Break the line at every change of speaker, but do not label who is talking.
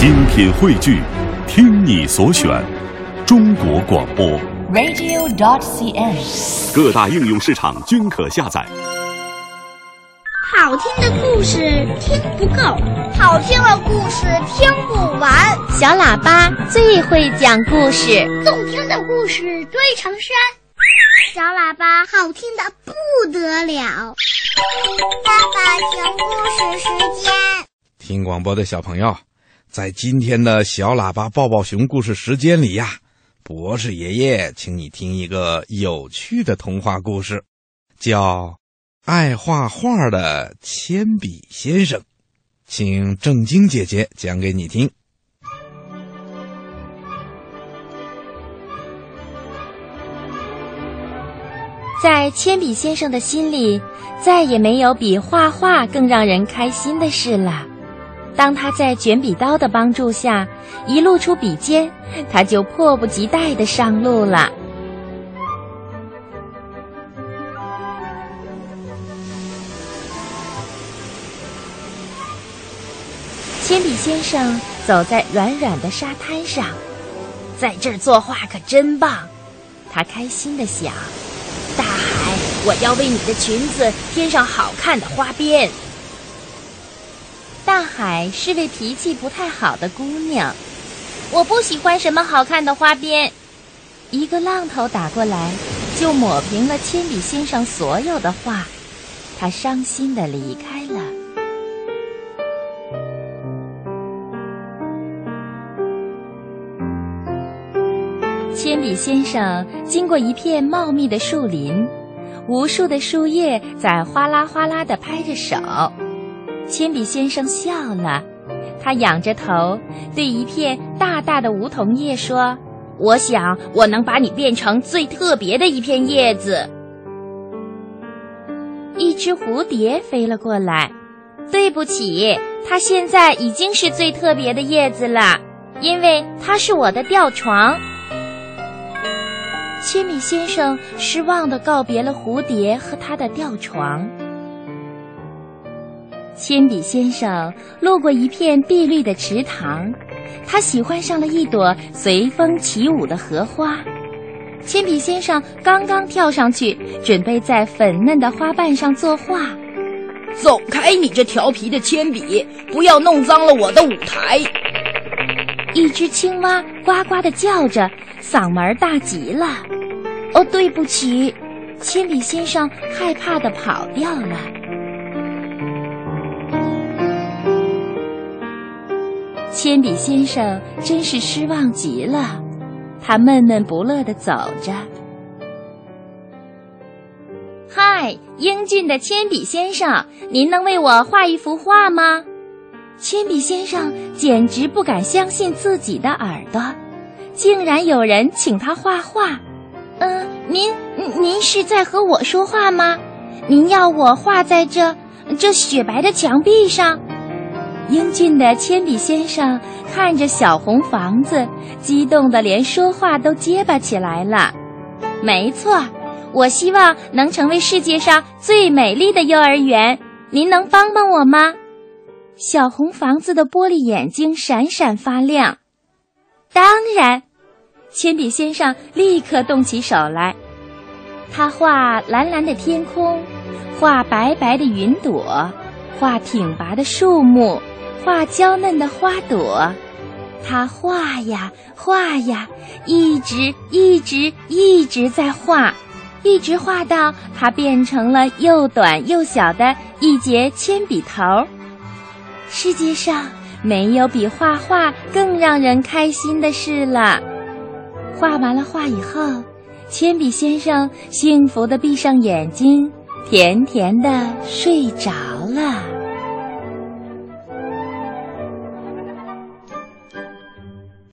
精品汇聚，听你所选，中国广播。
radio.dot.cn，。
各大应用市场均可下载。
好听的故事听不够，好听的故事听不完。
小喇叭最会讲故事，
动听的故事堆成山。小喇叭好听的不得了。爸爸讲故事时间。
听广播的小朋友，在今天的小喇叭抱抱熊故事时间里呀，博士爷爷请你听一个有趣的童话故事，叫《爱画画的铅笔先生》，请正晶姐姐讲给你听。
在铅笔先生的心里，再也没有比画画更让人开心的事了。当他在卷笔刀的帮助下一露出笔尖，他就迫不及待地上路了。铅笔先生走在软软的沙滩上，在这儿作画可真棒，他开心地想。大海，我要为你的裙子添上好看的花边。大海是位脾气不太好的姑娘，我不喜欢什么好看的花边。一个浪头打过来，就抹平了铅笔先生所有的画，他伤心的离开了。铅笔先生经过一片茂密的树林，无数的树叶在哗啦哗啦的拍着手。铅笔先生笑了，他仰着头对一片大大的梧桐叶说：“我想我能把你变成最特别的一片叶子。”一只蝴蝶飞了过来，对不起，它现在已经是最特别的叶子了，因为它是我的吊床。铅笔先生失望地告别了蝴蝶和他的吊床。铅笔先生路过一片碧绿的池塘，他喜欢上了一朵随风起舞的荷花。铅笔先生刚刚跳上去，准备在粉嫩的花瓣上作画。
走开，你这调皮的铅笔！不要弄脏了我的舞台。
一只青蛙呱呱地叫着，嗓门大极了。哦，对不起，铅笔先生害怕地跑掉了。铅笔先生真是失望极了，他闷闷不乐地走着。嗨，英俊的铅笔先生，您能为我画一幅画吗？铅笔先生简直不敢相信自己的耳朵，竟然有人请他画画。嗯，您您是在和我说话吗？您要我画在这这雪白的墙壁上？英俊的铅笔先生看着小红房子，激动的连说话都结巴起来了。没错，我希望能成为世界上最美丽的幼儿园。您能帮帮我吗？小红房子的玻璃眼睛闪闪发亮。当然。铅笔先生立刻动起手来，他画蓝蓝的天空，画白白的云朵，画挺拔的树木，画娇嫩的花朵。他画呀画呀，一直一直一直在画，一直画到它变成了又短又小的一节铅笔头。世界上没有比画画更让人开心的事了。画完了画以后，铅笔先生幸福地闭上眼睛，甜甜地睡着了。